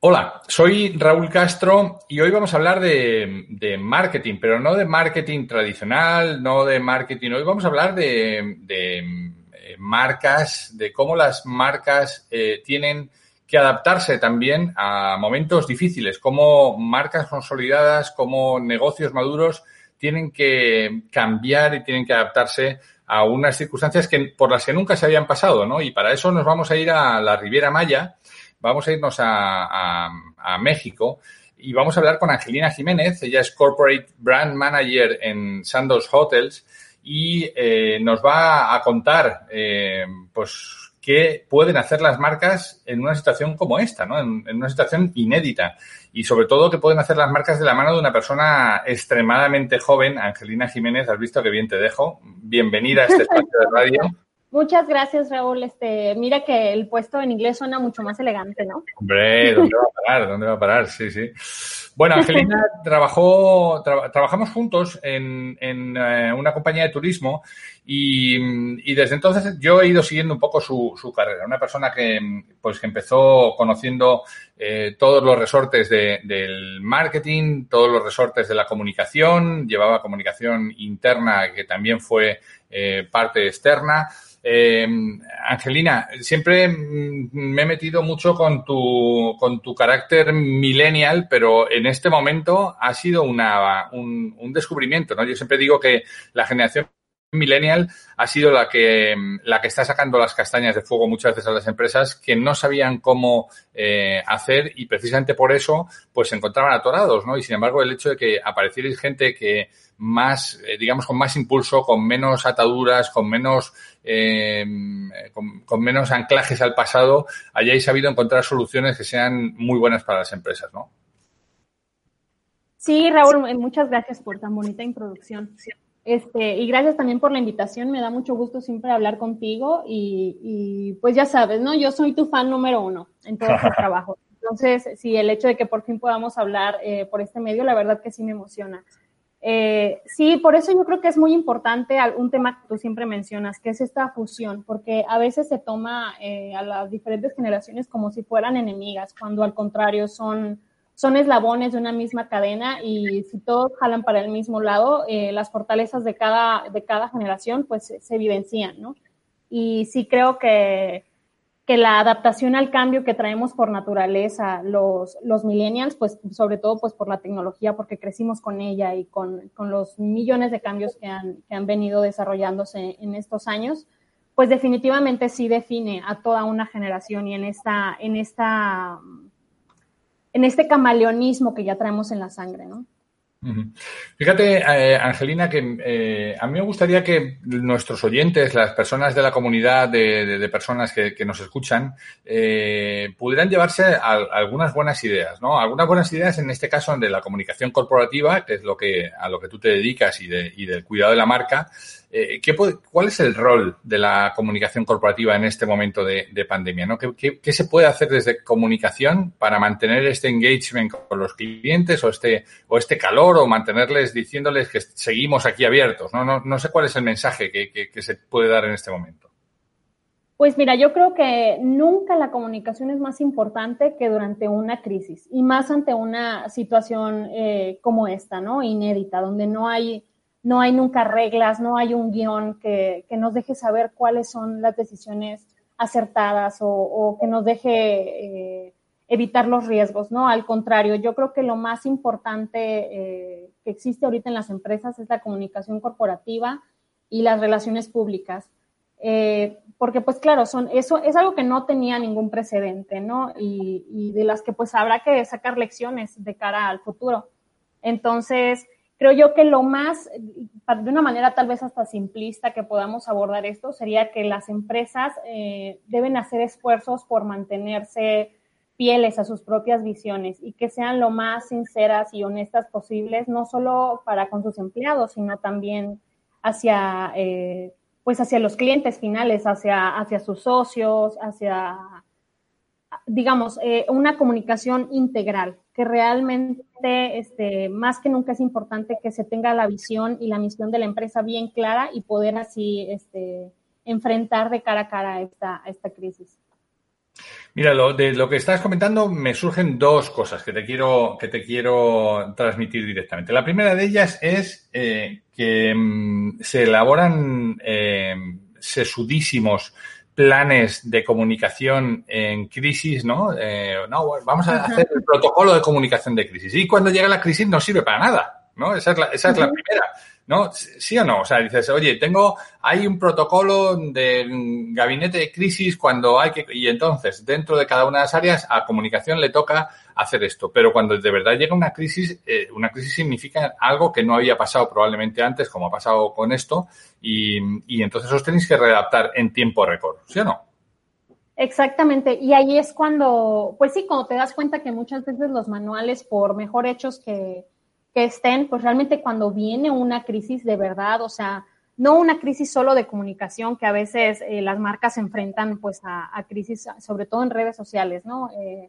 Hola, soy Raúl Castro y hoy vamos a hablar de, marketing, pero no de marketing tradicional, no de marketing. Hoy vamos a hablar de, eh, marcas, de cómo las marcas eh, tienen que adaptarse también a momentos difíciles, cómo marcas consolidadas, cómo negocios maduros tienen que cambiar y tienen que adaptarse a unas circunstancias que, por las que nunca se habían pasado, ¿no? Y para eso nos vamos a ir a la Riviera Maya vamos a irnos a, México y vamos a hablar con Angelina Jiménez. Ella es Corporate Brand Manager en Sandos Hotels y eh, nos va a contar, eh, pues, qué pueden hacer las marcas en una situación como esta, ¿no? En, en, una situación inédita. Y sobre todo, qué pueden hacer las marcas de la mano de una persona extremadamente joven. Angelina Jiménez, has visto que bien te dejo. Bienvenida a este espacio de radio. Muchas gracias, Raúl. Este, mira que el puesto en inglés suena mucho más elegante, ¿no? Hombre, ¿dónde va a parar? ¿Dónde va a parar? Sí, sí. Bueno, Angelina trabajó, trabajamos juntos en, en eh, una compañía de turismo y, y, desde entonces yo he ido siguiendo un poco su, su carrera. Una persona que, pues, que empezó conociendo eh, todos los resortes de, del marketing, todos los resortes de la comunicación, llevaba comunicación interna que también fue eh, parte externa. Eh, Angelina, siempre mm, me he metido mucho con tu, con tu carácter millennial, pero en este momento ha sido una, un, descubrimiento, ¿no? Yo siempre digo que la generación millennial ha sido la que, la que está sacando las castañas de fuego muchas veces a las empresas que no sabían cómo eh, hacer y precisamente por eso pues se encontraban atorados, ¿no? Y sin embargo el hecho de que aparecierais gente que más, eh, digamos, con más impulso, con menos ataduras, con menos, eh, con, con, menos anclajes al pasado, hayáis sabido encontrar soluciones que sean muy buenas para las empresas, ¿no? Sí, Raúl, muchas gracias por tan bonita introducción. Este, y gracias también por la invitación, me da mucho gusto siempre hablar contigo y, y pues ya sabes, ¿no? Yo soy tu fan número uno en todo este trabajo. Entonces, sí, el hecho de que por fin podamos hablar eh, por este medio, la verdad que sí me emociona. Eh, sí, por eso yo creo que es muy importante un tema que tú siempre mencionas, que es esta fusión, porque a veces se toma eh, a las diferentes generaciones como si fueran enemigas, cuando al contrario son son eslabones de una misma cadena y si todos jalan para el mismo lado, eh, las fortalezas de cada, de cada generación pues se evidencian, ¿no? Y sí creo que, que la adaptación al cambio que traemos por naturaleza los, los millennials, pues sobre todo pues por la tecnología, porque crecimos con ella y con, con los millones de cambios que han, que han venido desarrollándose en estos años, pues definitivamente sí define a toda una generación y en esta, en esta en este camaleonismo que ya traemos en la sangre, ¿no? Fíjate, eh, Angelina, que eh, a mí me gustaría que nuestros oyentes, las personas de la comunidad de, personas que, nos escuchan, eh, pudieran llevarse algunas buenas ideas, ¿no? Algunas buenas ideas, en este caso, de la comunicación corporativa, que es lo que a lo que tú te dedicas y, y del cuidado de la marca, eh, ¿qué ¿cuál es el rol de la comunicación corporativa en este momento de, pandemia? ¿no? ¿Qué, qué, se puede hacer desde comunicación para mantener este engagement con los clientes o este, o este calor o mantenerles diciéndoles que seguimos aquí abiertos? No, no, no sé cuál es el mensaje que, que, se puede dar en este momento. Pues mira, yo creo que nunca la comunicación es más importante que durante una crisis y más ante una situación eh, como esta, ¿no? Inédita, donde no hay no hay nunca reglas, no hay un guion que, que nos deje saber cuáles son las decisiones acertadas o, que nos deje eh, evitar los riesgos, ¿no? Al contrario, yo creo que lo más importante eh, que existe ahorita en las empresas es la comunicación corporativa y las relaciones públicas. Eh, porque pues claro, son, eso es algo que no tenía ningún precedente, ¿no? Y, y, de las que pues habrá que sacar lecciones de cara al futuro. Entonces, creo yo que lo más, de una manera tal vez hasta simplista que podamos abordar esto, sería que las empresas eh, deben hacer esfuerzos por mantenerse fieles a sus propias visiones y que sean lo más sinceras y honestas posibles, no solo para con sus empleados, sino también hacia, eh, pues hacia los clientes finales, hacia, hacia sus socios, hacia digamos, eh, una comunicación integral, que realmente, este, más que nunca es importante que se tenga la visión y la misión de la empresa bien clara y poder así este, enfrentar de cara a cara esta, esta crisis. Mira, lo, de lo que estás comentando me surgen dos cosas que te quiero, que te quiero transmitir directamente. La primera de ellas es eh, que mm, se elaboran eh, sesudísimos planes de comunicación en crisis, ¿no? Eh, no, vamos a hacer el protocolo de comunicación de crisis. Y cuando llega la crisis no sirve para nada, ¿no? Esa es la, esa es la primera. ¿no? ¿Sí o no? O sea, dices, oye, tengo, hay un protocolo de gabinete de crisis cuando hay que, y entonces, dentro de cada una de las áreas, a comunicación le toca hacer esto. Pero cuando de verdad llega una crisis, eh, una crisis significa algo que no había pasado probablemente antes, como ha pasado con esto, y, y entonces os tenéis que readaptar en tiempo récord, ¿sí o no? Exactamente, y ahí es cuando, pues sí, cuando te das cuenta que muchas veces los manuales, por mejor hechos que, que estén, pues realmente cuando viene una crisis de verdad, o sea, no una crisis solo de comunicación, que a veces eh, las marcas se enfrentan pues a, crisis, sobre todo en redes sociales, ¿no? Eh,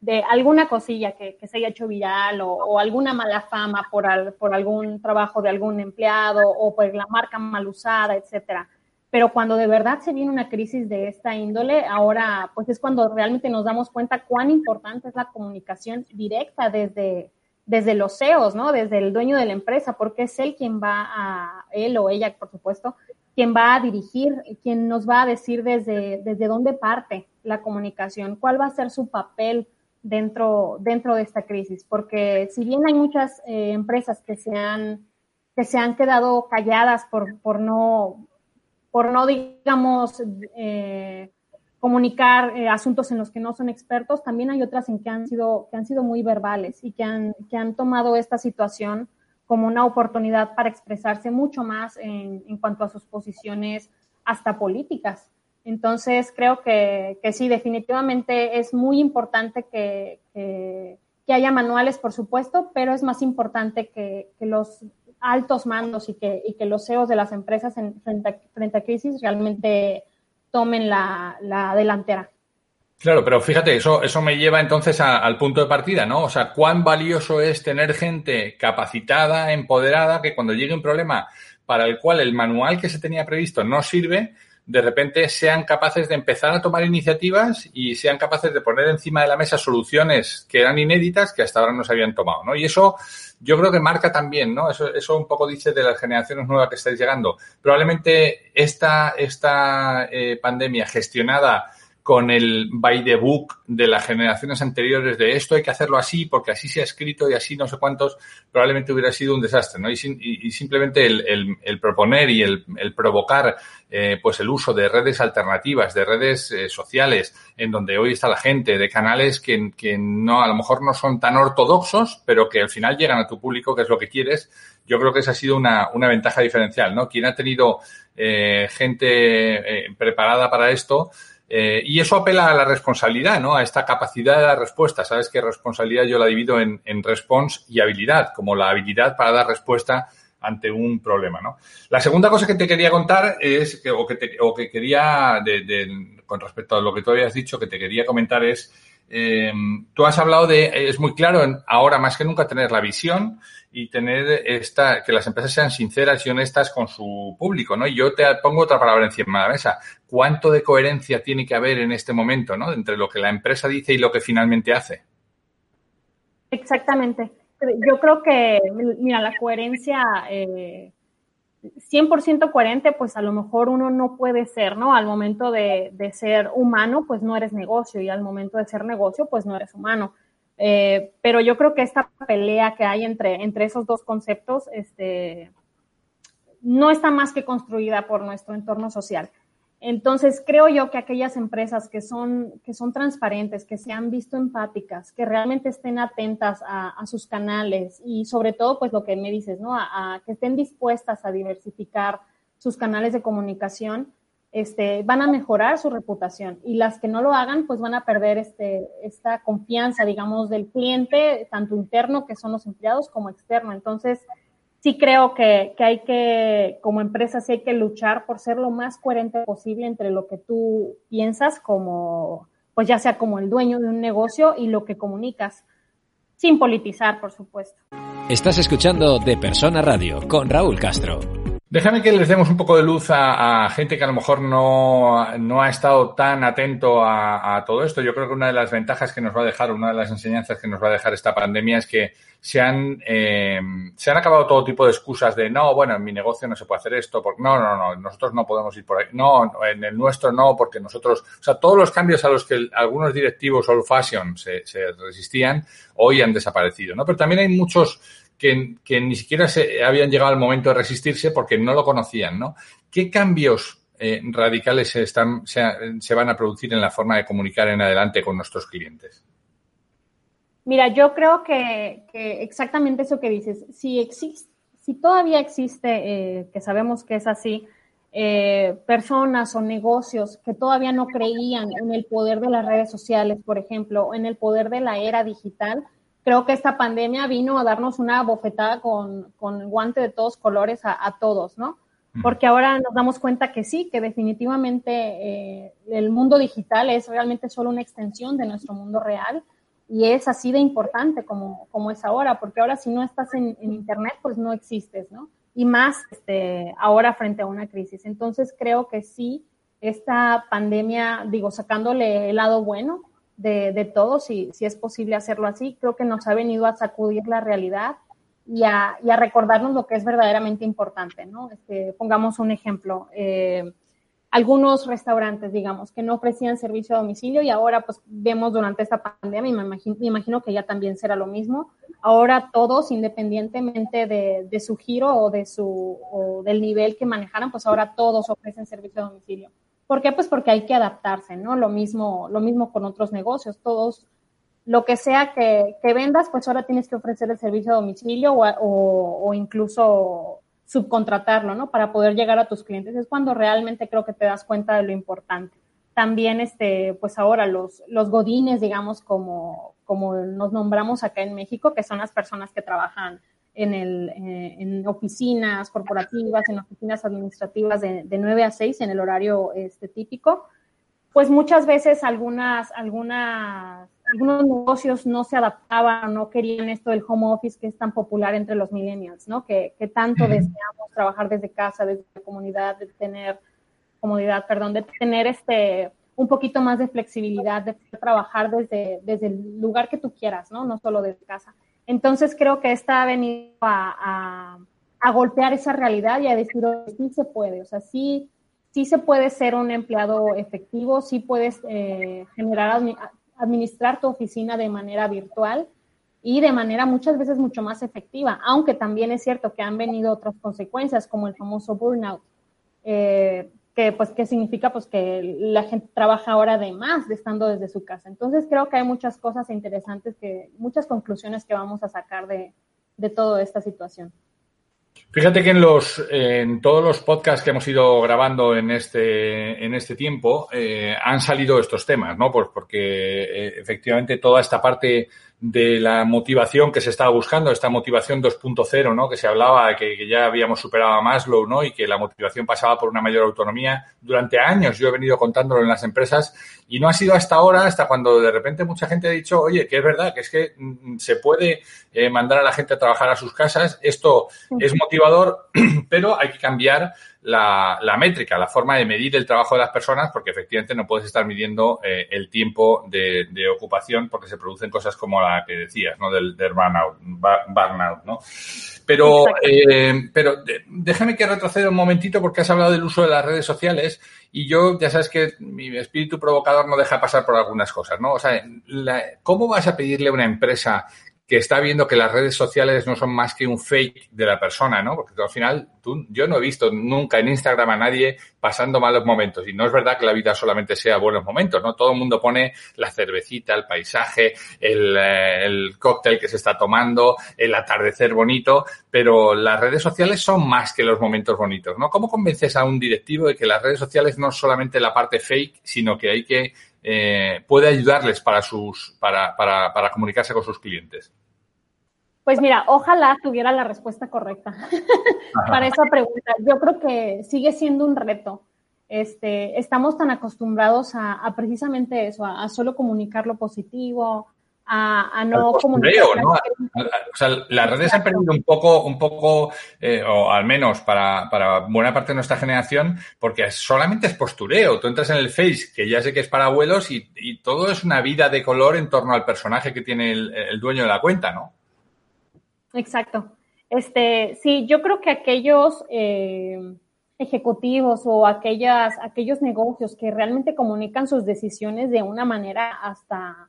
de alguna cosilla que, se haya hecho viral o, alguna mala fama por, por algún trabajo de algún empleado o por la marca mal usada, etcétera. Pero cuando de verdad se viene una crisis de esta índole, ahora pues es cuando realmente nos damos cuenta cuán importante es la comunicación directa desde, desde los CEOs, ¿no? Desde el dueño de la empresa, porque es él quien va a, él o ella, por supuesto, quien va a dirigir, quien nos va a decir desde, desde dónde parte la comunicación, cuál va a ser su papel dentro, dentro de esta crisis. Porque si bien hay muchas eh, empresas que se han, que se han quedado calladas por, por no, por no, digamos, eh, comunicar eh, asuntos en los que no son expertos, también hay otras en que han sido, que han sido muy verbales y que han, que han tomado esta situación como una oportunidad para expresarse mucho más en, en cuanto a sus posiciones hasta políticas. Entonces, creo que, que sí, definitivamente es muy importante que, que, haya manuales, por supuesto, pero es más importante que, los altos mandos y que, y que los CEOs de las empresas en, frente, frente a crisis realmente tomen la, delantera. Claro, pero fíjate, eso, eso me lleva entonces al punto de partida, ¿no? O sea, cuán valioso es tener gente capacitada, empoderada, que cuando llegue un problema para el cual el manual que se tenía previsto no sirve, de repente sean capaces de empezar a tomar iniciativas y sean capaces de poner encima de la mesa soluciones que eran inéditas que hasta ahora no se habían tomado, ¿no? Y eso yo creo que marca también, ¿no? Eso, eso un poco dice de las generaciones nuevas que estáis llegando. Probablemente esta, esta eh, pandemia gestionada con el by the book de las generaciones anteriores de esto hay que hacerlo así porque así se ha escrito y así no sé cuántos, probablemente hubiera sido un desastre, ¿no? Y, y, simplemente el, el, proponer y el, el provocar eh, pues el uso de redes alternativas, de redes eh, sociales, en donde hoy está la gente, de canales que, que no, a lo mejor no son tan ortodoxos, pero que al final llegan a tu público, que es lo que quieres, yo creo que esa ha sido una, una ventaja diferencial, ¿no? Quien ha tenido eh, gente preparada para esto, eh, y eso apela a la responsabilidad, ¿no? A esta capacidad de la respuesta. Sabes que responsabilidad yo la divido en, en response y habilidad, como la habilidad para dar respuesta ante un problema, ¿no? La segunda cosa que te quería contar es, que, o, que te, o que quería, de, de, con respecto a lo que tú habías dicho, que te quería comentar es, eh, tú has hablado de, es muy claro, ahora más que nunca tener la visión y tener esta, que las empresas sean sinceras y honestas con su público, ¿no? Y yo te pongo otra palabra encima de la mesa. ¿Cuánto de coherencia tiene que haber en este momento, ¿no? Entre lo que la empresa dice y lo que finalmente hace. Exactamente. Yo creo que, mira, la coherencia, eh, 100% coherente, pues a lo mejor uno no puede ser, ¿no? Al momento de, de, ser humano, pues no eres negocio y al momento de ser negocio, pues no eres humano. Eh, pero yo creo que esta pelea que hay entre, entre esos dos conceptos, este, no está más que construida por nuestro entorno social. Entonces, creo yo que aquellas empresas que son, que son transparentes, que se han visto empáticas, que realmente estén atentas a, sus canales y sobre todo, pues lo que me dices, ¿no? A, que estén dispuestas a diversificar sus canales de comunicación, este, van a mejorar su reputación y las que no lo hagan, pues van a perder este, esta confianza, digamos, del cliente, tanto interno, que son los empleados, como externo. Entonces, sí creo que, que, hay que, como empresa, sí hay que luchar por ser lo más coherente posible entre lo que tú piensas como, pues ya sea como el dueño de un negocio y lo que comunicas, sin politizar, por supuesto. Estás escuchando De Persona Radio con Raúl Castro. Déjame que les demos un poco de luz a, gente que a lo mejor no, no ha estado tan atento a, todo esto. Yo creo que una de las ventajas que nos va a dejar, una de las enseñanzas que nos va a dejar esta pandemia es que se han, eh, se han acabado todo tipo de excusas de no, bueno, en mi negocio no se puede hacer esto, porque no, no, no, nosotros no podemos ir por ahí, no, en el nuestro no, porque nosotros, o sea, todos los cambios a los que algunos directivos old fashion se, se resistían, hoy han desaparecido, ¿no? Pero también hay muchos que, ni siquiera se habían llegado al momento de resistirse porque no lo conocían, ¿no? ¿Qué cambios eh, radicales se, están, se, van a producir en la forma de comunicar en adelante con nuestros clientes? Mira, yo creo que, que exactamente eso que dices, si existe, si todavía existe, eh, que sabemos que es así, eh, personas o negocios que todavía no creían en el poder de las redes sociales, por ejemplo, o en el poder de la era digital, creo que esta pandemia vino a darnos una bofetada con, con guante de todos colores a, todos, ¿no? Porque ahora nos damos cuenta que sí, que definitivamente eh, el mundo digital es realmente solo una extensión de nuestro mundo real y es así de importante como, como es ahora, porque ahora si no estás en, en Internet, pues no existes, ¿no? Y más este, ahora frente a una crisis. Entonces creo que sí, esta pandemia, digo, sacándole el lado bueno, de, de todo, si, si es posible hacerlo así. Creo que nos ha venido a sacudir la realidad y a, a recordarnos lo que es verdaderamente importante, ¿no? Este, pongamos un ejemplo. Eh, algunos restaurantes, digamos, que no ofrecían servicio a domicilio y ahora pues vemos durante esta pandemia, me imagino, me imagino que ya también será lo mismo, ahora todos, independientemente de, de su giro o, de su, o del nivel que manejaran, pues ahora todos ofrecen servicio a domicilio. ¿Por qué? Pues porque hay que adaptarse, ¿no? Lo mismo, lo mismo con otros negocios. Todos, lo que sea que, vendas, pues ahora tienes que ofrecer el servicio a domicilio o, o, o, incluso subcontratarlo, ¿no? Para poder llegar a tus clientes. Es cuando realmente creo que te das cuenta de lo importante. También, este, pues ahora los, los godines, digamos, como, como nos nombramos acá en México, que son las personas que trabajan en, el, eh, en oficinas corporativas, en oficinas administrativas de, de 9 a 6 en el horario este, típico, pues muchas veces algunas, algunas, algunos negocios no se adaptaban, no querían esto del home office que es tan popular entre los millennials, ¿no? Que, que tanto deseamos trabajar desde casa, desde la comunidad, de tener comodidad, perdón, de tener este un poquito más de flexibilidad, de trabajar desde, desde el lugar que tú quieras, ¿no? No solo desde casa. Entonces creo que esta ha venido a, golpear esa realidad y a decir, sí se puede, o sea, sí, sí se puede ser un empleado efectivo, sí puedes eh, generar, administrar tu oficina de manera virtual y de manera muchas veces mucho más efectiva, aunque también es cierto que han venido otras consecuencias como el famoso burnout. Eh, que pues qué significa pues que la gente trabaja ahora de más de estando desde su casa. Entonces creo que hay muchas cosas interesantes que, muchas conclusiones que vamos a sacar de, de toda esta situación. Fíjate que en los en todos los podcasts que hemos ido grabando en este en este tiempo eh, han salido estos temas, ¿no? Pues porque eh, efectivamente toda esta parte de la motivación que se estaba buscando, esta motivación 2.0, ¿no? Que se hablaba de que, ya habíamos superado a Maslow, ¿no? Y que la motivación pasaba por una mayor autonomía. Durante años yo he venido contándolo en las empresas y no ha sido hasta ahora, hasta cuando de repente mucha gente ha dicho, oye, que es verdad, que es que mm, se puede eh, mandar a la gente a trabajar a sus casas, esto es motivador, pero hay que cambiar la, la, métrica, la forma de medir el trabajo de las personas, porque efectivamente no puedes estar midiendo eh, el tiempo de, de, ocupación porque se producen cosas como la que decías, ¿no? Del, del burnout, burnout, ¿no? Pero, eh, pero déjame que retroceda un momentito porque has hablado del uso de las redes sociales y yo, ya sabes que mi espíritu provocador no deja pasar por algunas cosas, ¿no? O sea, la, ¿cómo vas a pedirle a una empresa que está viendo que las redes sociales no son más que un fake de la persona, ¿no? Porque al final, tú, yo no he visto nunca en Instagram a nadie pasando malos momentos. Y no es verdad que la vida solamente sea buenos momentos, ¿no? Todo el mundo pone la cervecita, el paisaje, el, eh, el cóctel que se está tomando, el atardecer bonito, pero las redes sociales son más que los momentos bonitos, ¿no? ¿Cómo convences a un directivo de que las redes sociales no es solamente la parte fake, sino que hay que eh, puede ayudarles para, sus, para, para, para comunicarse con sus clientes? Pues mira, ojalá tuviera la respuesta correcta para esa pregunta. Yo creo que sigue siendo un reto. Este, estamos tan acostumbrados a, a precisamente eso, a, a, solo comunicar lo positivo, a, a no postureo, ¿no? O sea, las redes han perdido un poco, un poco, eh, o al menos para, para buena parte de nuestra generación, porque solamente es postureo. Tú entras en el Face, que ya sé que es para abuelos, y, y todo es una vida de color en torno al personaje que tiene el, el dueño de la cuenta, ¿no? Exacto. Este, sí, yo creo que aquellos eh, ejecutivos o aquellas, aquellos negocios que realmente comunican sus decisiones de una manera hasta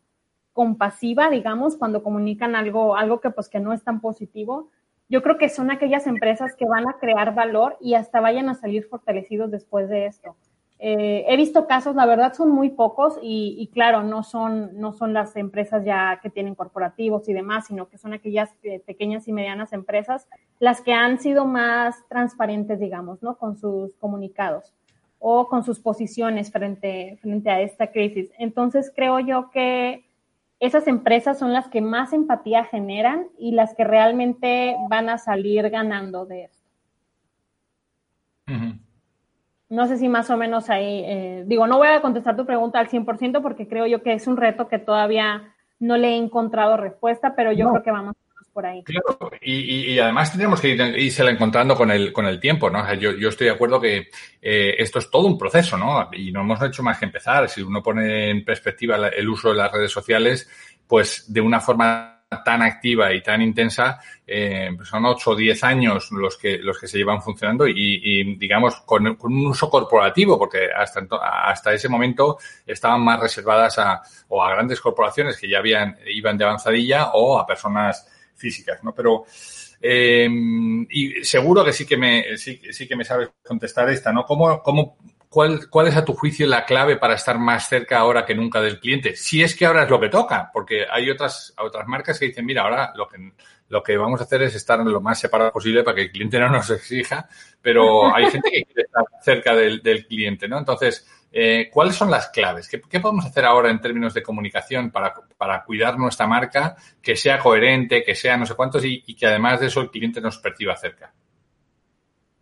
compasiva, digamos, cuando comunican algo, algo que pues que no es tan positivo, yo creo que son aquellas empresas que van a crear valor y hasta vayan a salir fortalecidos después de esto. Eh, he visto casos, la verdad son muy pocos y, claro, no son, no son las empresas ya que tienen corporativos y demás, sino que son aquellas eh, pequeñas y medianas empresas las que han sido más transparentes, digamos, ¿no? Con sus comunicados o con sus posiciones frente, frente a esta crisis. Entonces creo yo que esas empresas son las que más empatía generan y las que realmente van a salir ganando de esto. Uh -huh. No sé si más o menos ahí, eh, digo, no voy a contestar tu pregunta al 100% porque creo yo que es un reto que todavía no le he encontrado respuesta, pero yo no. creo que vamos por ahí. Claro, y, además tendríamos que ir, irse encontrando con el, con el tiempo, ¿no? Yo, yo, estoy de acuerdo que eh, esto es todo un proceso, ¿no? Y no hemos hecho más que empezar. Si uno pone en perspectiva el uso de las redes sociales, pues de una forma tan activa y tan intensa, eh, son 8 o 10 años los que, los que se llevan funcionando y, y digamos, con, con, un uso corporativo, porque hasta, hasta ese momento estaban más reservadas a, o a grandes corporaciones que ya habían, iban de avanzadilla o a personas físicas, ¿no? Pero, eh, y seguro que sí que me, sí, sí que me sabes contestar esta, ¿no? ¿Cómo, cómo ¿Cuál, ¿Cuál, es a tu juicio la clave para estar más cerca ahora que nunca del cliente? Si es que ahora es lo que toca, porque hay otras, otras marcas que dicen, mira, ahora lo que, lo que vamos a hacer es estar lo más separado posible para que el cliente no nos exija, pero hay gente que quiere estar cerca del, del cliente, ¿no? Entonces, eh, ¿cuáles son las claves? ¿Qué, ¿Qué, podemos hacer ahora en términos de comunicación para, para, cuidar nuestra marca, que sea coherente, que sea no sé cuántos y, y que además de eso el cliente nos perciba cerca?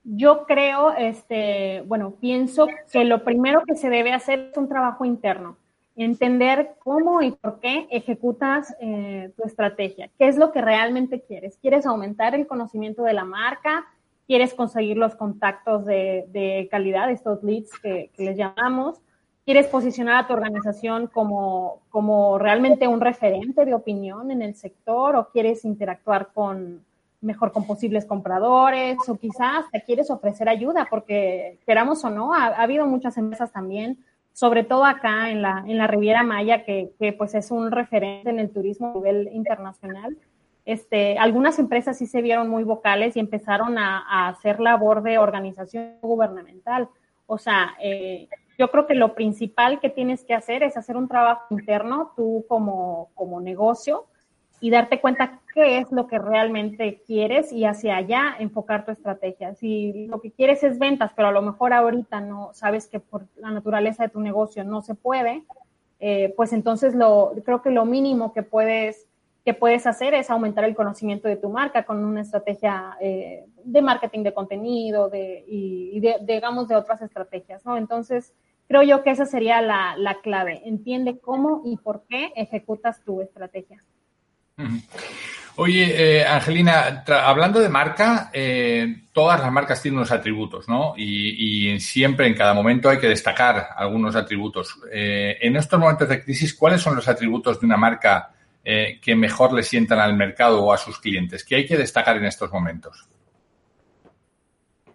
Yo creo, este, bueno, pienso que lo primero que se debe hacer es un trabajo interno, entender cómo y por qué ejecutas eh, tu estrategia, qué es lo que realmente quieres. ¿Quieres aumentar el conocimiento de la marca? ¿Quieres conseguir los contactos de, de calidad, estos leads que, que, les llamamos? ¿Quieres posicionar a tu organización como, como realmente un referente de opinión en el sector o quieres interactuar con, mejor con posibles compradores o quizás te quieres ofrecer ayuda porque queramos o no, ha, ha, habido muchas empresas también, sobre todo acá en la, en la Riviera Maya, que, que pues es un referente en el turismo a nivel internacional. Este, algunas empresas sí se vieron muy vocales y empezaron a, a hacer labor de organización gubernamental. O sea, eh, yo creo que lo principal que tienes que hacer es hacer un trabajo interno, tú como, como negocio, y darte cuenta qué es lo que realmente quieres y hacia allá enfocar tu estrategia. Si lo que quieres es ventas, pero a lo mejor ahorita no sabes que por la naturaleza de tu negocio no se puede, eh, pues entonces lo, creo que lo mínimo que puedes, que puedes hacer es aumentar el conocimiento de tu marca con una estrategia eh, de marketing de contenido de, y, de, digamos de otras estrategias, ¿no? Entonces, creo yo que esa sería la, la clave. Entiende cómo y por qué ejecutas tu estrategia. Oye, eh, Angelina, hablando de marca, eh, todas las marcas tienen unos atributos, ¿no? Y, siempre, en cada momento, hay que destacar algunos atributos. En estos momentos de crisis, ¿cuáles son los atributos de una marca que mejor le sientan al mercado o a sus clientes? ¿Qué hay que destacar en estos momentos?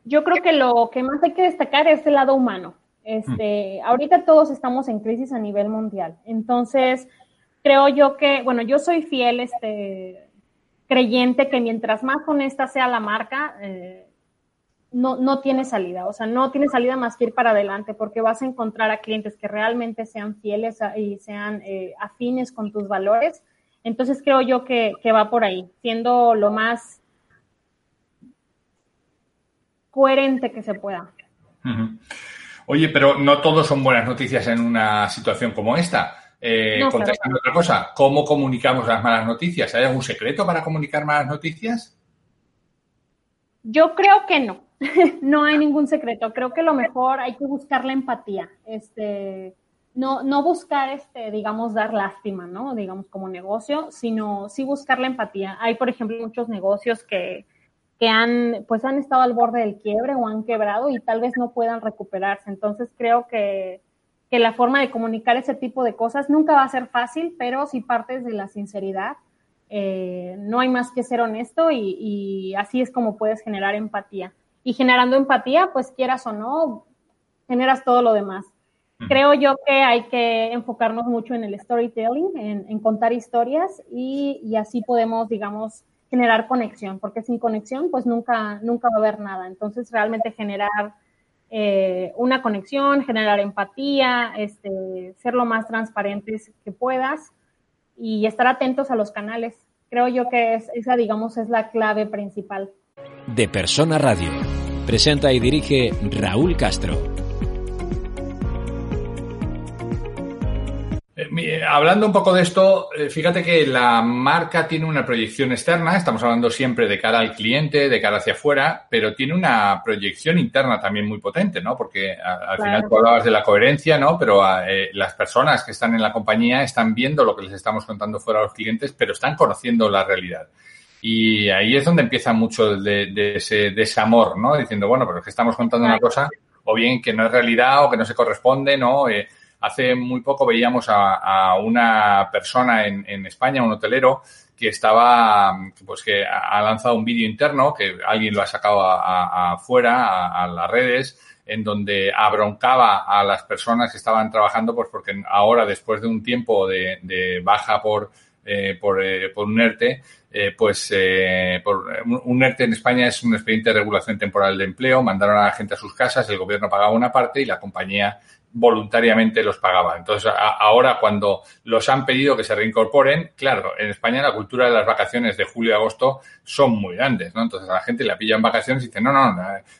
Yo creo que lo que más hay que destacar es el lado humano. Este, mm. Ahorita todos estamos en crisis a nivel mundial. Entonces, creo yo que, bueno, yo soy fiel, este, creyente que mientras más honesta sea la marca, eh, no, no tiene salida, o sea, no tiene salida más que ir para adelante, porque vas a encontrar a clientes que realmente sean fieles y sean eh, afines con tus valores. Entonces creo yo que, va por ahí, siendo lo más coherente que se pueda. Oye, pero no todos son buenas noticias en una situación como esta. Eh, contestando otra cosa, ¿cómo comunicamos las malas noticias? ¿Hay algún secreto para comunicar malas noticias? Yo creo que no. no hay ningún secreto. Creo que lo mejor hay que buscar la empatía. Este, no, no buscar, este, digamos, dar lástima, ¿no? Digamos, como negocio, sino sí buscar la empatía. Hay, por ejemplo, muchos negocios que, que han, pues han estado al borde del quiebre o han quebrado y tal vez no puedan recuperarse. Entonces creo que que la forma de comunicar ese tipo de cosas nunca va a ser fácil, pero si partes de la sinceridad, eh, no hay más que ser honesto y, así es como puedes generar empatía. Y generando empatía, pues quieras o no, generas todo lo demás. Creo yo que hay que enfocarnos mucho en el storytelling, en, contar historias y, y, así podemos, digamos, generar conexión, porque sin conexión, pues nunca, nunca va a haber nada. Entonces, realmente generar eh, una conexión, generar empatía, este, ser lo más transparentes que puedas y estar atentos a los canales. Creo yo que es, esa, digamos, es la clave principal. De Persona Radio. Presenta y dirige Raúl Castro. Hablando un poco de esto, eh, fíjate que la marca tiene una proyección externa, estamos hablando siempre de cara al cliente, de cara hacia afuera, pero tiene una proyección interna también muy potente, ¿no? Porque al final tú hablabas de la coherencia, ¿no? Pero eh, las personas que están en la compañía están viendo lo que les estamos contando fuera a los clientes, pero están conociendo la realidad. Y ahí es donde empieza mucho de, ese desamor, ¿no? Diciendo, bueno, pero es que estamos contando una cosa, o bien que no es realidad o que no se corresponde, ¿no? Hace muy poco veíamos a, una persona en, España, un hotelero, que estaba, pues que ha lanzado un vídeo interno, que alguien lo ha sacado afuera, a, las redes, en donde abroncaba a las personas que estaban trabajando, pues porque ahora, después de un tiempo de, baja por, eh, eh, por un ERTE, eh, pues por, un ERTE en España es un expediente de regulación temporal de empleo, mandaron a la gente a sus casas, el gobierno pagaba una parte y la compañía voluntariamente los pagaba. Entonces, ahora cuando los han pedido que se reincorporen, claro, en España la cultura de las vacaciones de julio y agosto son muy grandes, ¿no? Entonces a la gente le pillan vacaciones y dice, no, no,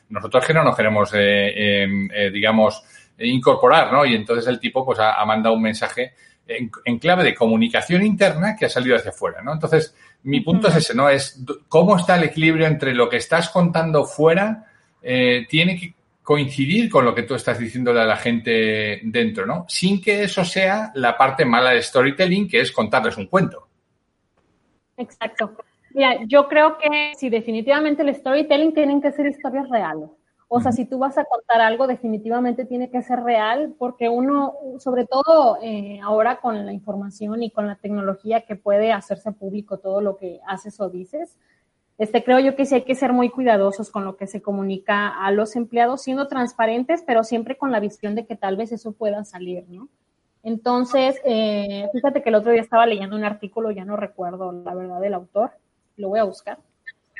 nosotros que no nos queremos, eh, em, eh, digamos, incorporar, ¿no? Y entonces el tipo pues ha, mandado un mensaje en, clave de comunicación interna que ha salido hacia afuera, ¿no? Entonces, mi punto es ese, ¿no? Es cómo está el equilibrio entre lo que estás contando fuera, eh, tiene que coincidir con lo que tú estás diciéndole a la gente dentro, ¿no? Sin que eso sea la parte mala de storytelling, que es contarles un cuento. Exacto. Mira, yo creo que si definitivamente el storytelling tienen que ser historias reales. O sea, si tú vas a contar algo, definitivamente tiene que ser real, porque uno, sobre todo eh, ahora con la información y con la tecnología que puede hacerse público todo lo que haces o dices, este, creo yo que sí hay que ser muy cuidadosos con lo que se comunica a los empleados, siendo transparentes, pero siempre con la visión de que tal vez eso pueda salir, ¿no? Entonces, eh, fíjate que el otro día estaba leyendo un artículo, ya no recuerdo la verdad del autor, lo voy a buscar,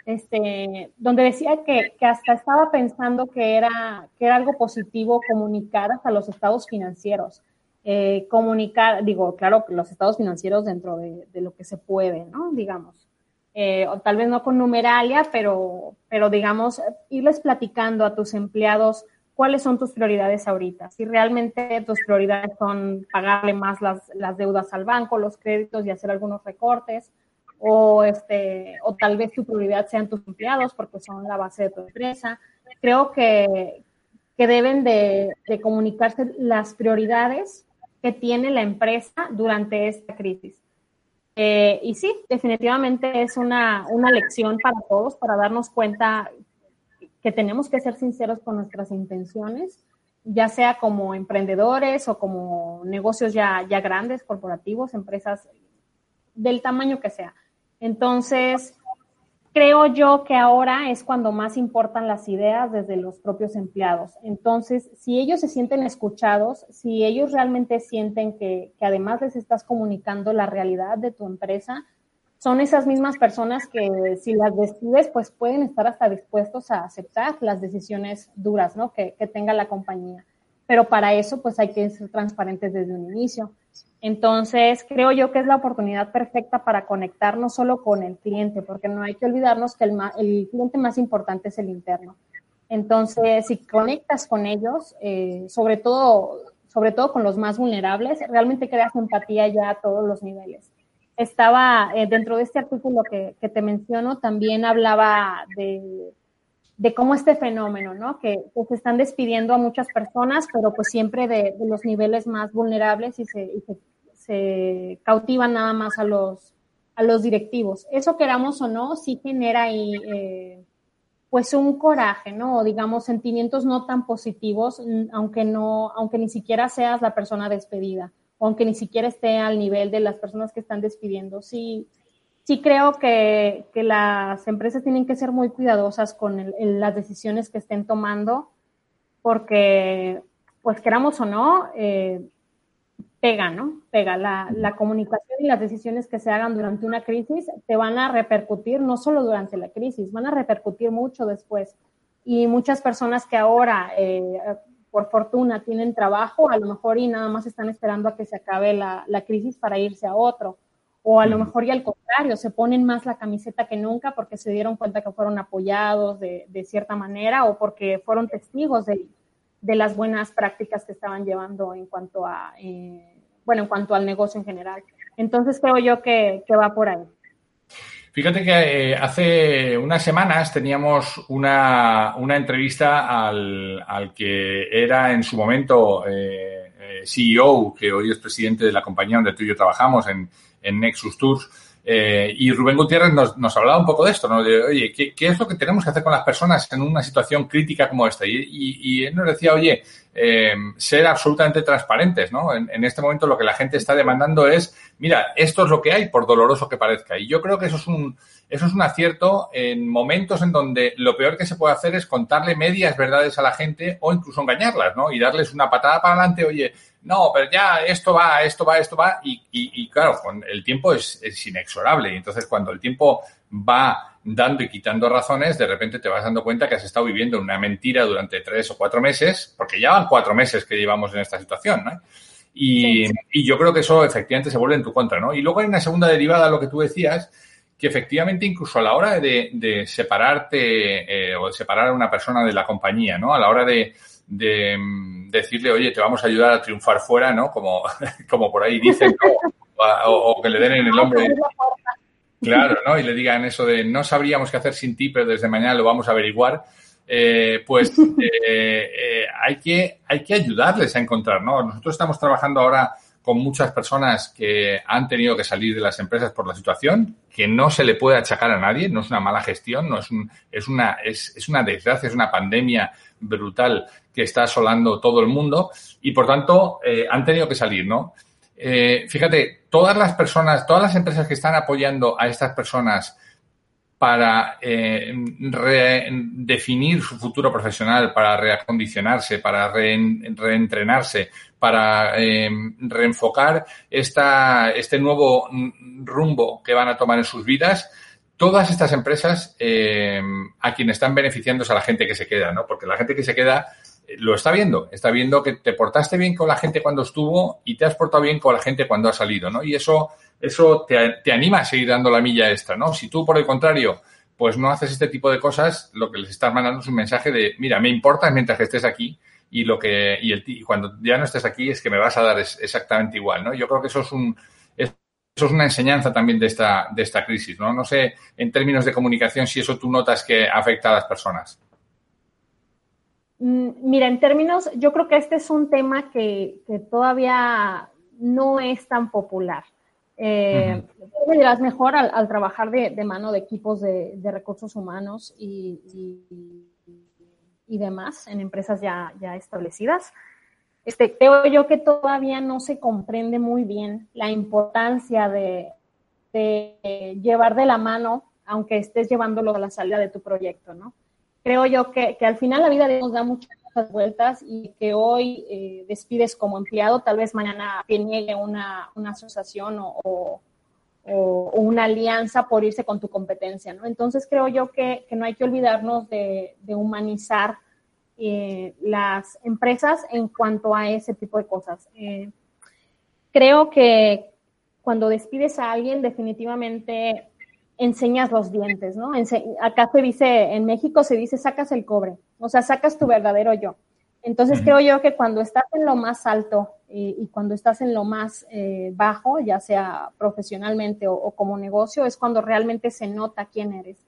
este, donde decía que, que hasta estaba pensando que era, que era algo positivo comunicar hasta los estados financieros. Eh, comunicar, digo, claro, los estados financieros dentro de, de lo que se puede, ¿no? Digamos eh, o tal vez no con numeralia, pero, pero digamos, irles platicando a tus empleados cuáles son tus prioridades ahorita. Si realmente tus prioridades son pagarle más las, las deudas al banco, los créditos y hacer algunos recortes, o, este, o tal vez tu prioridad sean tus empleados porque son la base de tu empresa. Creo que, que deben de, comunicarse las prioridades que tiene la empresa durante esta crisis Eh, y sí, definitivamente es una, una lección para todos, para darnos cuenta que tenemos que ser sinceros con nuestras intenciones, ya sea como emprendedores o como negocios ya, ya grandes, corporativos, empresas del tamaño que sea. Entonces, creo yo que ahora es cuando más importan las ideas desde los propios empleados. Entonces, si ellos se sienten escuchados, si ellos realmente sienten que, que, además les estás comunicando la realidad de tu empresa, son esas mismas personas que si las despides, pues pueden estar hasta dispuestos a aceptar las decisiones duras, ¿no? Que, que tenga la compañía. Pero para eso, pues hay que ser transparentes desde un inicio. Entonces, creo yo que es la oportunidad perfecta para conectar no solo con el cliente, porque no hay que olvidarnos que el, cliente más importante es el interno. Entonces, si conectas con ellos, eh, sobre todo, sobre todo con los más vulnerables, realmente creas empatía ya a todos los niveles. Estaba eh, dentro de este artículo que, te menciono, también hablaba de, de cómo este fenómeno, ¿no? Que, se están despidiendo a muchas personas, pero pues siempre de, los niveles más vulnerables y se, y cautivan nada más a los, a los directivos. Eso queramos o no, sí genera ahí eh, pues un coraje, ¿no? O digamos sentimientos no tan positivos, aunque no, aunque ni siquiera seas la persona despedida, o aunque ni siquiera esté al nivel de las personas que están despidiendo. Sí, sí creo que, que las empresas tienen que ser muy cuidadosas con el, las decisiones que estén tomando, porque, pues queramos o no, eh, pega, ¿no? Pega. La, la, comunicación y las decisiones que se hagan durante una crisis te van a repercutir no solo durante la crisis, van a repercutir mucho después. Y muchas personas que ahora, eh, por fortuna, tienen trabajo, a lo mejor y nada más están esperando a que se acabe la, la crisis para irse a otro. O a lo mejor y al contrario, se ponen más la camiseta que nunca porque se dieron cuenta que fueron apoyados de, de cierta manera o porque fueron testigos de, de las buenas prácticas que estaban llevando en cuanto a, eh, bueno, en cuanto al negocio en general. Entonces creo yo que, que va por ahí. Fíjate que eh, hace unas semanas teníamos una, una entrevista al, al, que era en su momento eh, eh CEO, que hoy es presidente de la compañía donde tú y yo trabajamos, en, en Nexus Tours, eh, y Rubén Gutiérrez nos, nos, hablaba un poco de esto, ¿no? De, oye, ¿qué, ¿qué, es lo que tenemos que hacer con las personas en una situación crítica como esta? Y, y, él nos decía, oye, eh, ser absolutamente transparentes, ¿no? En, en, este momento lo que la gente está demandando es, mira, esto es lo que hay, por doloroso que parezca. Y yo creo que eso es un, eso es un acierto en momentos en donde lo peor que se puede hacer es contarle medias verdades a la gente o incluso engañarlas, ¿no? Y darles una patada para adelante, oye, no, pero ya esto va, esto va, esto va, y, y, y claro, con el tiempo es, es, inexorable. Y entonces cuando el tiempo va dando y quitando razones, de repente te vas dando cuenta que has estado viviendo una mentira durante tres o cuatro meses, porque ya van cuatro meses que llevamos en esta situación, ¿no? Y, sí. y yo creo que eso efectivamente se vuelve en tu contra, ¿no? Y luego hay una segunda derivada, lo que tú decías, que efectivamente incluso a la hora de, de separarte eh, o de separar a una persona de la compañía, ¿no? A la hora de, de decirle, oye, te vamos a ayudar a triunfar fuera, ¿no? Como, como por ahí dicen, o, o, que le den en el hombro. Claro, ¿no? Y le digan eso de no sabríamos qué hacer sin ti, pero desde mañana lo vamos a averiguar. Eh, pues eh, eh, hay, que, hay que ayudarles a encontrar, ¿no? Nosotros estamos trabajando ahora con muchas personas que han tenido que salir de las empresas por la situación, que no se le puede achacar a nadie, no es una mala gestión, no es, un, es, una, es, es una desgracia, es una pandemia brutal que está asolando todo el mundo y por tanto eh, han tenido que salir, ¿no? Eh, fíjate, todas las personas, todas las empresas que están apoyando a estas personas para eh, redefinir su futuro profesional, para reacondicionarse, para re reentrenarse, para eh, reenfocar esta, este nuevo rumbo que van a tomar en sus vidas, todas estas empresas eh, a quien están beneficiando es a la gente que se queda, ¿no? Porque la gente que se queda lo está viendo, está viendo que te portaste bien con la gente cuando estuvo y te has portado bien con la gente cuando ha salido, ¿no? Y eso, eso te, te anima a seguir dando la milla extra, ¿no? Si tú, por el contrario, pues no haces este tipo de cosas, lo que les estás mandando es un mensaje de, mira, me importa mientras que estés aquí y lo que, y, el, cuando ya no estés aquí es que me vas a dar exactamente igual, ¿no? Yo creo que eso es un, eso es una enseñanza también de esta, de esta crisis, ¿no? No sé, en términos de comunicación, si eso tú notas que afecta a las personas. Mm, mira, en términos, yo creo que este es un tema que, que todavía no es tan popular. Eh, me dirás mejor al, trabajar de, mano de equipos de, recursos humanos y, y, demás en empresas ya, ya establecidas. Este, creo yo que todavía no se comprende muy bien la importancia de, de llevar de la mano, aunque estés llevándolo a la salida de tu proyecto, ¿no? Creo yo que, que al final la vida nos da muchas vueltas y que hoy eh, despides como empleado, tal vez mañana te niegue una, una asociación o, o, una alianza por irse con tu competencia, ¿no? Entonces creo yo que, que no hay que olvidarnos de, humanizar eh, las empresas en cuanto a ese tipo de cosas. Eh, creo que cuando despides a alguien, definitivamente enseñas los dientes, ¿no? acá se dice, en México se dice, sacas el cobre, o sea, sacas tu verdadero yo. Entonces creo yo que cuando estás en lo más alto eh, y cuando estás en lo más bajo, ya sea profesionalmente o, o, como negocio, es cuando realmente se nota quién eres.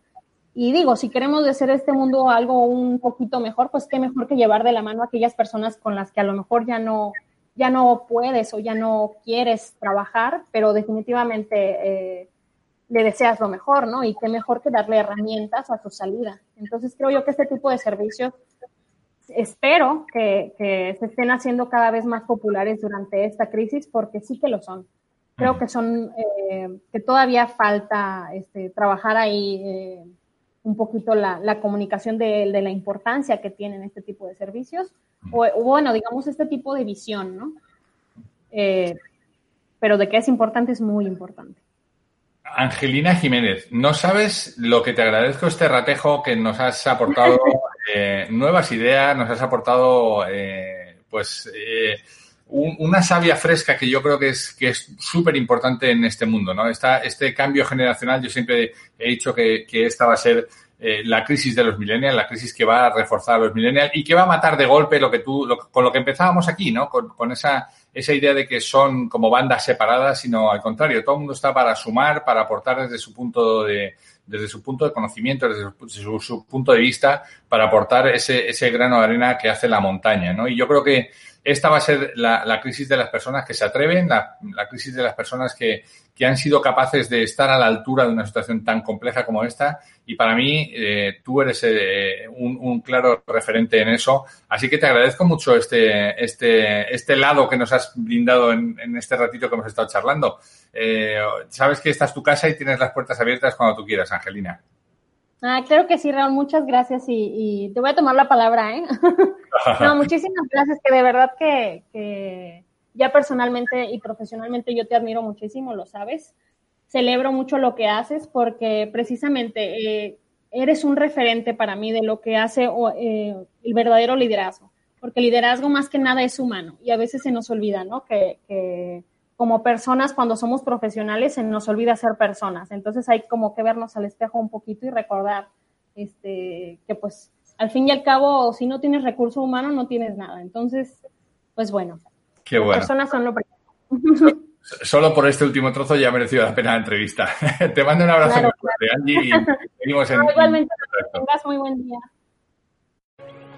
Y digo, si queremos hacer este mundo algo un poquito mejor, pues qué mejor que llevar de la mano a aquellas personas con las que a lo mejor ya no, ya no puedes o ya no quieres trabajar, pero definitivamente eh, le deseas lo mejor, ¿no? Y qué mejor que darle herramientas a tu salida. Entonces creo yo que este tipo de servicios espero que, que se estén haciendo cada vez más populares durante esta crisis, porque sí que lo son creo que son eh, que todavía falta este, trabajar ahí eh, un poquito la, la comunicación de, de, la importancia que tienen este tipo de servicios, o, bueno, digamos, este tipo de visión, ¿no? Eh, pero de que es importante es muy importante. Angelina Jiménez, no sabes lo que te agradezco este ratejo que nos has aportado eh, nuevas ideas, nos has aportado eh, pues eh, una savia fresca que yo creo que es que es súper importante en este mundo, ¿no? Esta, este cambio generacional, yo siempre he dicho que, que esta va a ser eh, la crisis de los millennials, la crisis que va a reforzar a los millennials y que va a matar de golpe lo que tú, con lo que empezábamos aquí, ¿no? Con, con, esa, esa idea de que son como bandas separadas, sino al contrario, todo el mundo está para sumar, para aportar desde su punto de, desde su punto de conocimiento, desde su, su punto de vista, para aportar ese, ese grano de arena que hace la montaña, ¿no? Y yo creo que esta va a ser la, crisis de las personas que se atreven, la, crisis de las personas que, que, han sido capaces de estar a la altura de una situación tan compleja como esta. Y para mí, eh, tú eres eh, un, claro referente en eso. Así que te agradezco mucho este, este, este lado que nos has brindado en, en este ratito que hemos estado charlando. Eh, sabes que esta es tu casa y tienes las puertas abiertas cuando tú quieras, Angelina. Ah, claro que sí, Raúl, muchas gracias y, te voy a tomar la palabra, ¿eh? no, muchísimas gracias, que de verdad que, ya personalmente y profesionalmente yo te admiro muchísimo, lo sabes. Celebro mucho lo que haces porque precisamente eh, eres un referente para mí de lo que hace eh, el verdadero liderazgo, porque liderazgo más que nada es humano y a veces se nos olvida, ¿no? que como personas, cuando somos profesionales, se nos olvida ser personas. Entonces hay como que vernos al espejo un poquito y recordar este, que pues al fin y al cabo, si no tienes recurso humano, no tienes nada. Entonces, pues bueno. Qué bueno. Personas son lo primero. Solo por este último trozo ya ha merecido la pena la entrevista. Te mando un abrazo claro, claro. Angie, y seguimos en... Igualmente, que tengas muy buen día.